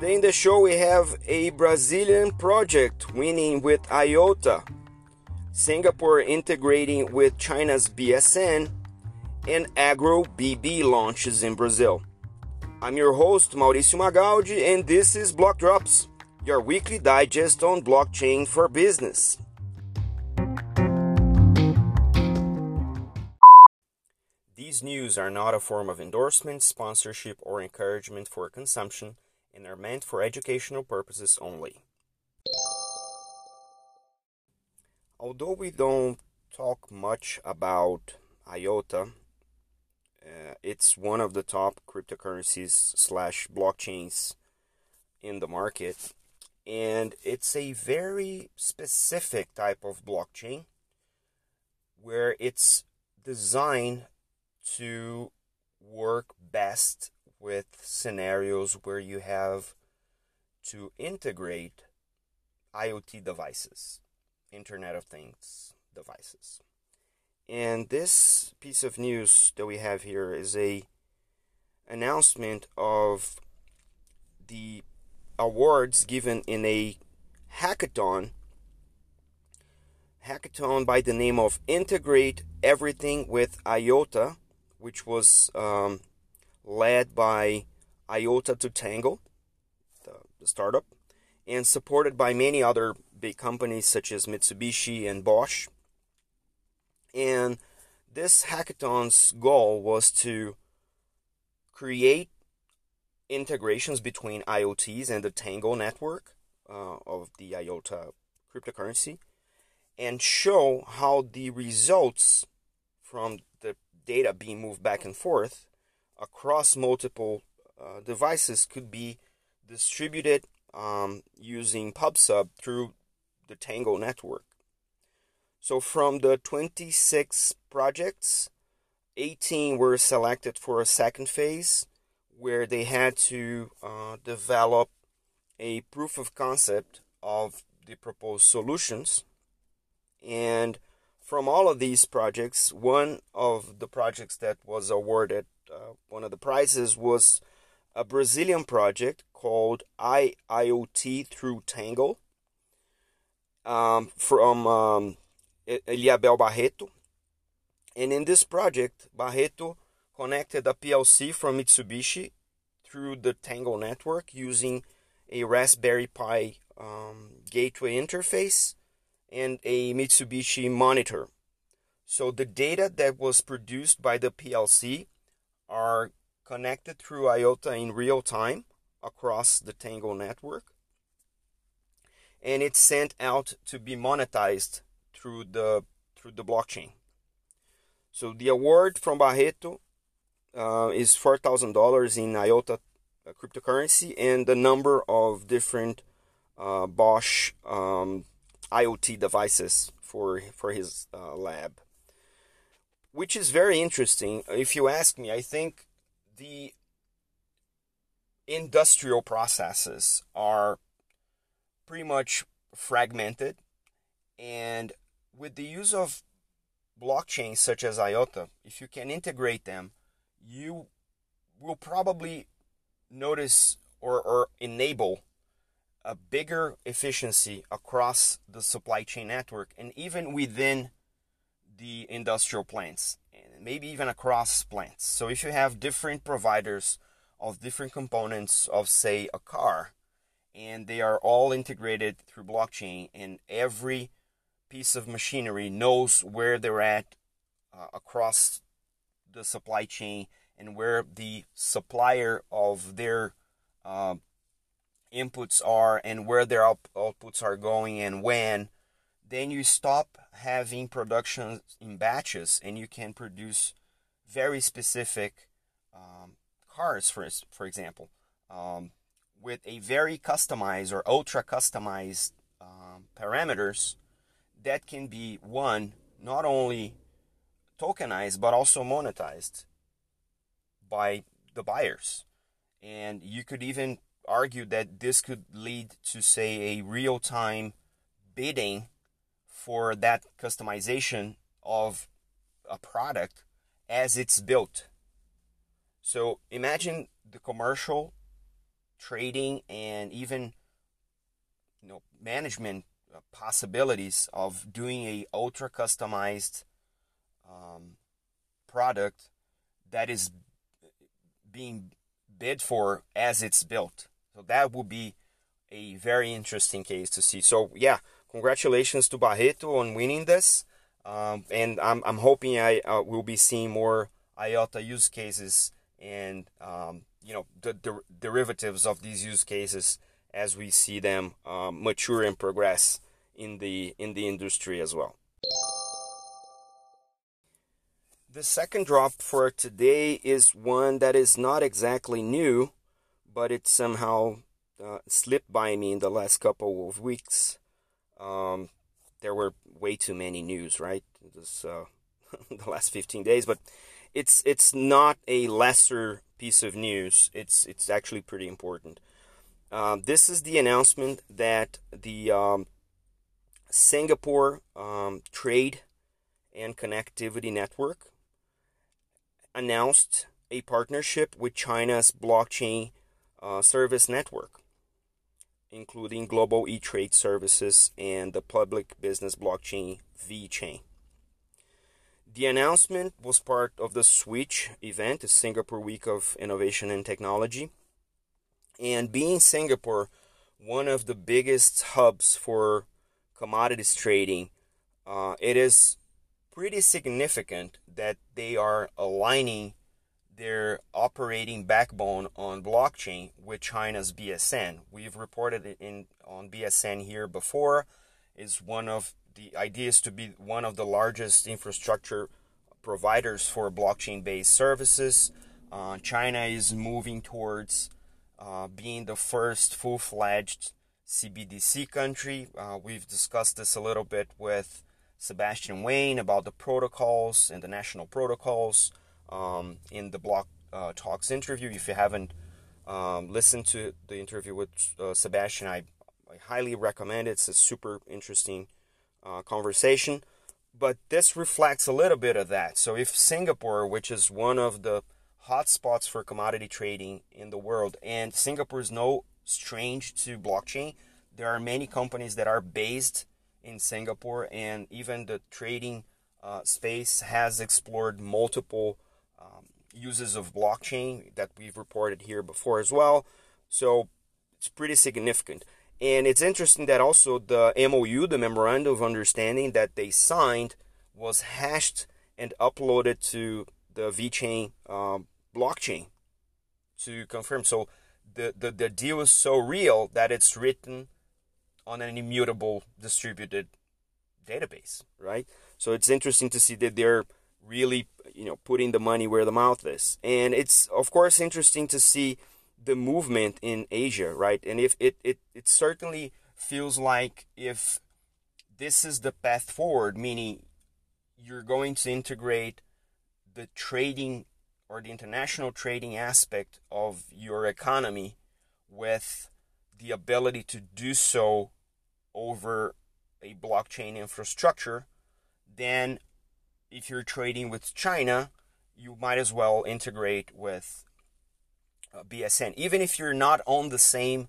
Today in the show we have a Brazilian project winning with IOTA, Singapore integrating with China's BSN, and Agro BB launches in Brazil. I'm your host Mauricio Magaldi and this is Block Drops, your weekly digest on blockchain for business. These news are not a form of endorsement, sponsorship, or encouragement for consumption and are meant for educational purposes only. Although we don't talk much about IOTA, uh, it's one of the top cryptocurrencies slash blockchains in the market, and it's a very specific type of blockchain where it's designed to work best with scenarios where you have to integrate IoT devices, Internet of Things devices. And this piece of news that we have here is a announcement of the awards given in a hackathon hackathon by the name of Integrate Everything with IOTA, which was um, led by IOTA to Tango, the, the startup, and supported by many other big companies such as Mitsubishi and Bosch. And this hackathon's goal was to create integrations between IoTs and the Tango network uh, of the IOTA cryptocurrency and show how the results from the data being moved back and forth across multiple uh, devices could be distributed um, using PubSub through the Tango network. So from the 26 projects, 18 were selected for a second phase where they had to uh, develop a proof of concept of the proposed solutions. And from all of these projects, one of the projects that was awarded uh, one of the prizes was a Brazilian project called IIoT through Tango um, from um, Eliabel Barreto. And in this project, Barreto connected a PLC from Mitsubishi through the Tango network using a Raspberry Pi um, gateway interface and a Mitsubishi monitor. So the data that was produced by the PLC are connected through IOTA in real time across the Tango network. And it's sent out to be monetized through the through the blockchain. So the award from Barreto uh, is four thousand dollars in IOTA uh, cryptocurrency, and the number of different uh, Bosch um, IoT devices for for his uh, lab which is very interesting. If you ask me, I think the industrial processes are pretty much fragmented, and with the use of blockchains such as IOTA, if you can integrate them, you will probably notice or, or enable a bigger efficiency across the supply chain network and even within the industrial plants and maybe even across plants. So if you have different providers of different components of say a car and they are all integrated through blockchain and every piece of machinery knows where they're at uh, across the supply chain and where the supplier of their uh, inputs are and where their out- outputs are going and when then you stop having production in batches and you can produce very specific um, cars, for, for example, um, with a very customized or ultra customized um, parameters that can be one, not only tokenized but also monetized by the buyers. And you could even argue that this could lead to, say, a real time bidding for that customization of a product as it's built. So imagine the commercial trading and even you know management uh, possibilities of doing a ultra customized um, product that is being bid for as it's built. So that would be a very interesting case to see. So yeah, congratulations to Barreto on winning this, um, and I'm I'm hoping I uh, will be seeing more IOTA use cases and um, you know the, the, derivatives of these use cases as we see them um, mature and progress in the in the industry as well. The second drop for today is one that is not exactly new, but it somehow uh, slipped by me in the last couple of weeks. Um, there were way too many news, right? This uh, the last 15 days, but it's it's not a lesser piece of news. It's it's actually pretty important. Um, this is the announcement that the um, Singapore um, Trade and Connectivity Network announced a partnership with China's blockchain uh, service network, including global e trade services and the public business blockchain VeChain. The announcement was part of the Switch event, the Singapore Week of Innovation and Technology. And being Singapore one of the biggest hubs for commodities trading, uh, it is pretty significant that they are aligning their operating backbone on blockchain with China's BSN. We've reported it in on BSN here before. Is one of the ideas to be one of the largest infrastructure providers for blockchain-based services. Uh, China is moving towards uh, being the first full-fledged CBDC country. Uh, we've discussed this a little bit with Sebastian Wain about the protocols and the national protocols um, in the Block uh, Talks interview. If you haven't um, listened to the interview with uh, Sebastian, I, I, highly recommend it. It's a super interesting uh, conversation. But this reflects a little bit of that. So if Singapore, which is one of the hotspots for commodity trading in the world, and Singapore is no strange to blockchain, there are many companies that are based in Singapore, and even the trading uh, space has explored multiple um, uses of blockchain that we've reported here before as well. So it's pretty significant. And it's interesting that also the MOU, the Memorandum of Understanding that they signed, was hashed and uploaded to the VeChain um, blockchain to confirm. So the, the, the deal is so real that it's written on an immutable distributed database, right? So it's interesting to see that they're really, you know, putting the money where the mouth is. And it's of course interesting to see the movement in Asia, right? And if it it, it certainly feels like if this is the path forward, meaning you're going to integrate the trading or the international trading aspect of your economy with the ability to do so over a blockchain infrastructure, then if you're trading with China, you might as well integrate with uh, BSN. Even if you're not on the same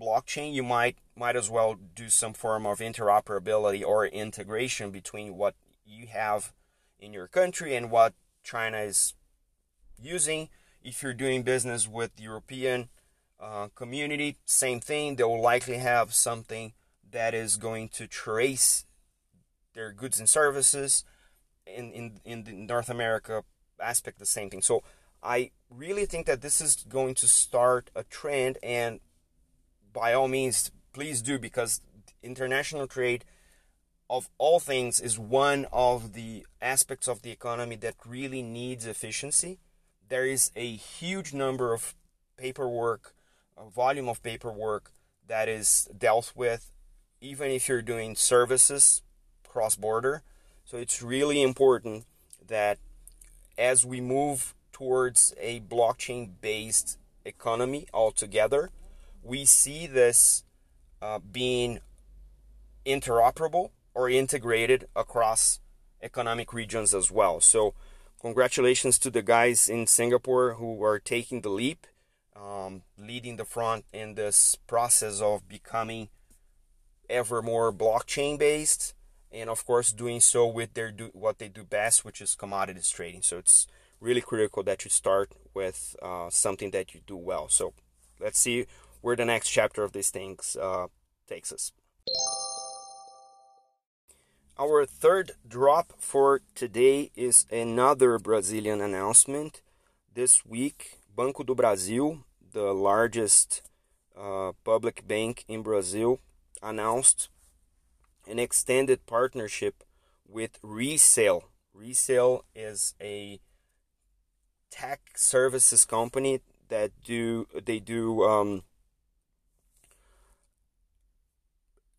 blockchain, you might might as well do some form of interoperability or integration between what you have in your country and what China is using. If you're doing business with the European uh, community, same thing. They will likely have something that is going to trace their goods and services in, in, in the North America aspect, the same thing. So I really think that this is going to start a trend, and by all means, please do because international trade, of all things, is one of the aspects of the economy that really needs efficiency. There is a huge number of paperwork, volume of paperwork that is dealt with even if you're doing services cross border. So it's really important that as we move towards a blockchain based economy altogether, we see this uh, being interoperable or integrated across economic regions as well. So, congratulations to the guys in Singapore who are taking the leap. um, leading the front in this process of becoming ever more blockchain based and of course doing so with their do what they do best which is commodities trading. So it's really critical that you start with uh, something that you do well. So let's see where the next chapter of these things uh, takes us. Our third drop for today is another Brazilian announcement. This week, Banco do Brasil, the largest uh, public bank in Brazil, announced an extended partnership with Resale. Resale is a tech services company that do they do um,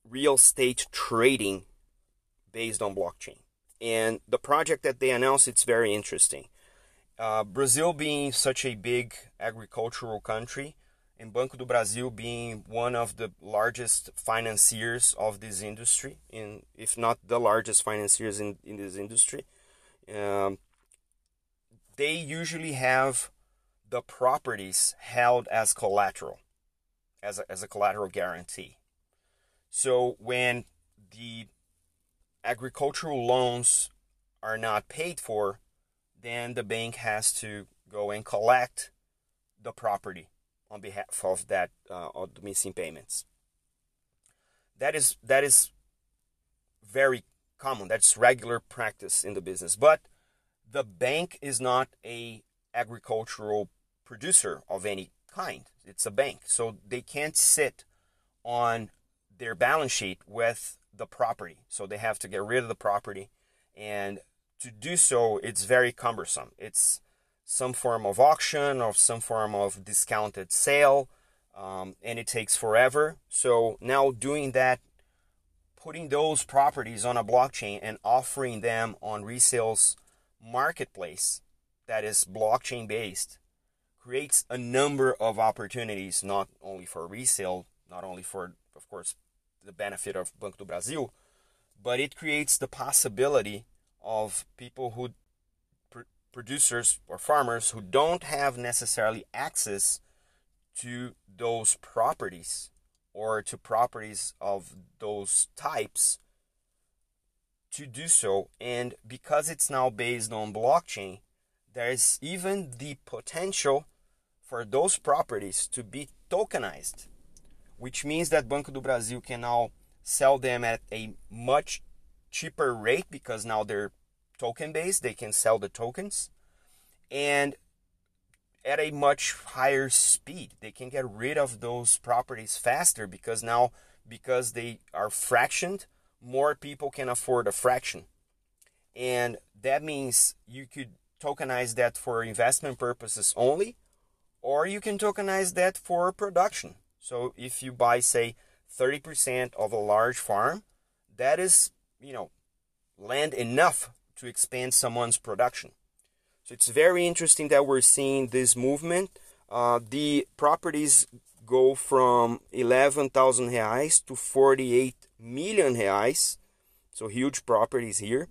real estate trading based on blockchain. And the project that they announced, it's very interesting. Uh, Brazil being such a big agricultural country, and Banco do Brasil being one of the largest financiers of this industry, in if not the largest financiers in, in this industry, um, they usually have the properties held as collateral, as a, as a collateral guarantee. So when the agricultural loans are not paid for, then the bank has to go and collect the property on behalf of that uh, of the missing payments. That is that is very common. That's regular practice in the business. But the bank is not a agricultural producer of any kind. It's a bank, so they can't sit on their balance sheet with the property. So they have to get rid of the property. And to do so, it's very cumbersome. It's some form of auction or some form of discounted sale, um, and it takes forever. So now doing that, putting those properties on a blockchain and offering them on resales marketplace that is blockchain based creates a number of opportunities not only for resale, not only for, of course, the benefit of Banco do Brasil, but it creates the possibility of people who producers or farmers who don't have necessarily access to those properties or to properties of those types to do so. And because it's now based on blockchain there's even the potential for those properties to be tokenized which means that Banco do Brasil can now sell them at a much cheaper rate because now they're token based, they can sell the tokens and at a much higher speed. They can get rid of those properties faster because now because they are fractioned, more people can afford a fraction. And that means you could tokenize that for investment purposes only or you can tokenize that for production. So if you buy, say, 30% of a large farm, that is, you know, land enough to expand someone's production. So it's very interesting that we're seeing this movement. Uh, the properties go from 11,000 reais to 48 million reais. So huge properties here.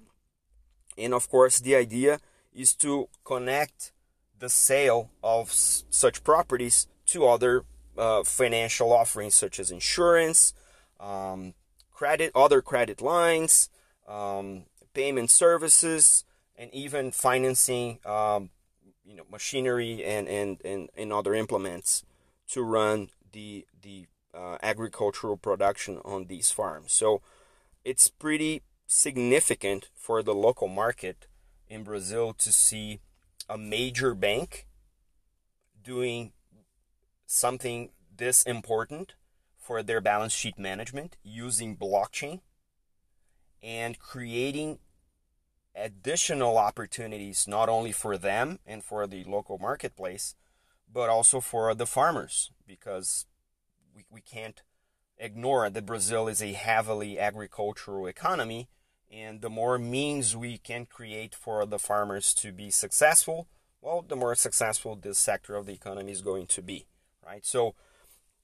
And of course, the idea is to connect the sale of such properties to other uh, financial offerings such as insurance, um, credit, other credit lines, um, payment services, and even financing, um, you know, machinery and, and, and, and other implements to run the the uh, agricultural production on these farms. So it's pretty significant for the local market in Brazil to see a major bank doing something this important for their balance sheet management using blockchain and creating additional opportunities not only for them and for the local marketplace but also for the farmers because we, we can't ignore that Brazil is a heavily agricultural economy and the more means we can create for the farmers to be successful well the more successful this sector of the economy is going to be right? So,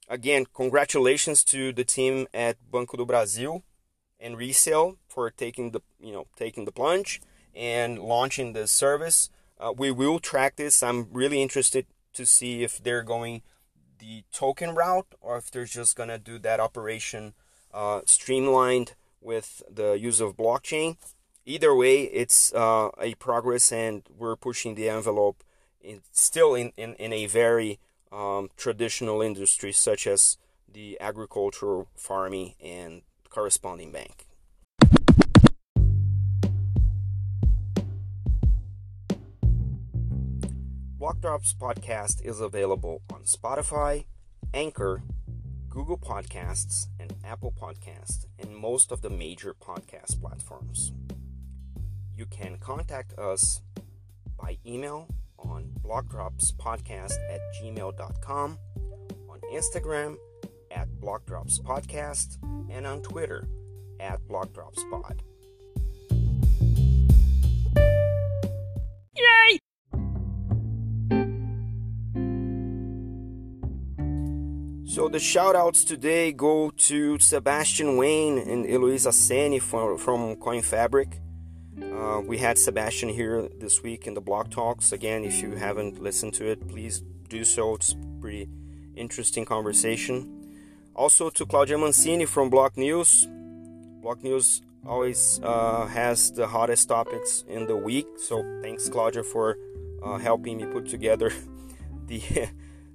again, congratulations to the team at Banco do Brasil and Resale for taking the you know taking the plunge and launching this service. Uh, we will track this. I'm really interested to see if they're going the token route or if they're just gonna do that operation uh, streamlined with the use of blockchain. Either way, it's uh, a progress, and we're pushing the envelope. In, still in, in, in a very um, traditional industry such as the agricultural, farming, and corresponding bank. Blockdrops podcast is available on Spotify, Anchor, Google Podcasts, and Apple Podcasts, and most of the major podcast platforms. You can contact us by email on blockdropspodcast at gmail.com, on Instagram at Block Drops blockdropspodcast, and on Twitter at blockdropspod. Yay! So the shoutouts today go to Sebastian Wain and Eloisa Seni from, from CoinFabric. Uh, we had Sebastian here this week in the Block Talks. Again, if you haven't listened to it, please do so. It's pretty interesting conversation. Also to Claudia Mancini from Block News. Block News always uh, has the hottest topics in the week. So thanks, Claudia, for uh, helping me put together the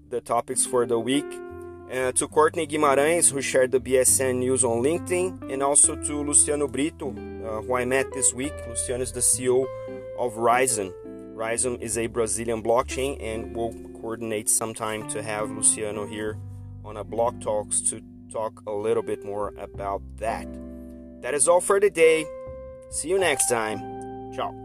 the topics for the week. Uh, to Courtnay Guimarães, who shared the BSN news on LinkedIn, and also to Luciano Brito, uh, who I met this week. Luciano is the CEO of Ryzen. Ryzen is a Brazilian blockchain, and we'll coordinate sometime to have Luciano here on a Block Talks to talk a little bit more about that. That is all for today. See you next time. Ciao.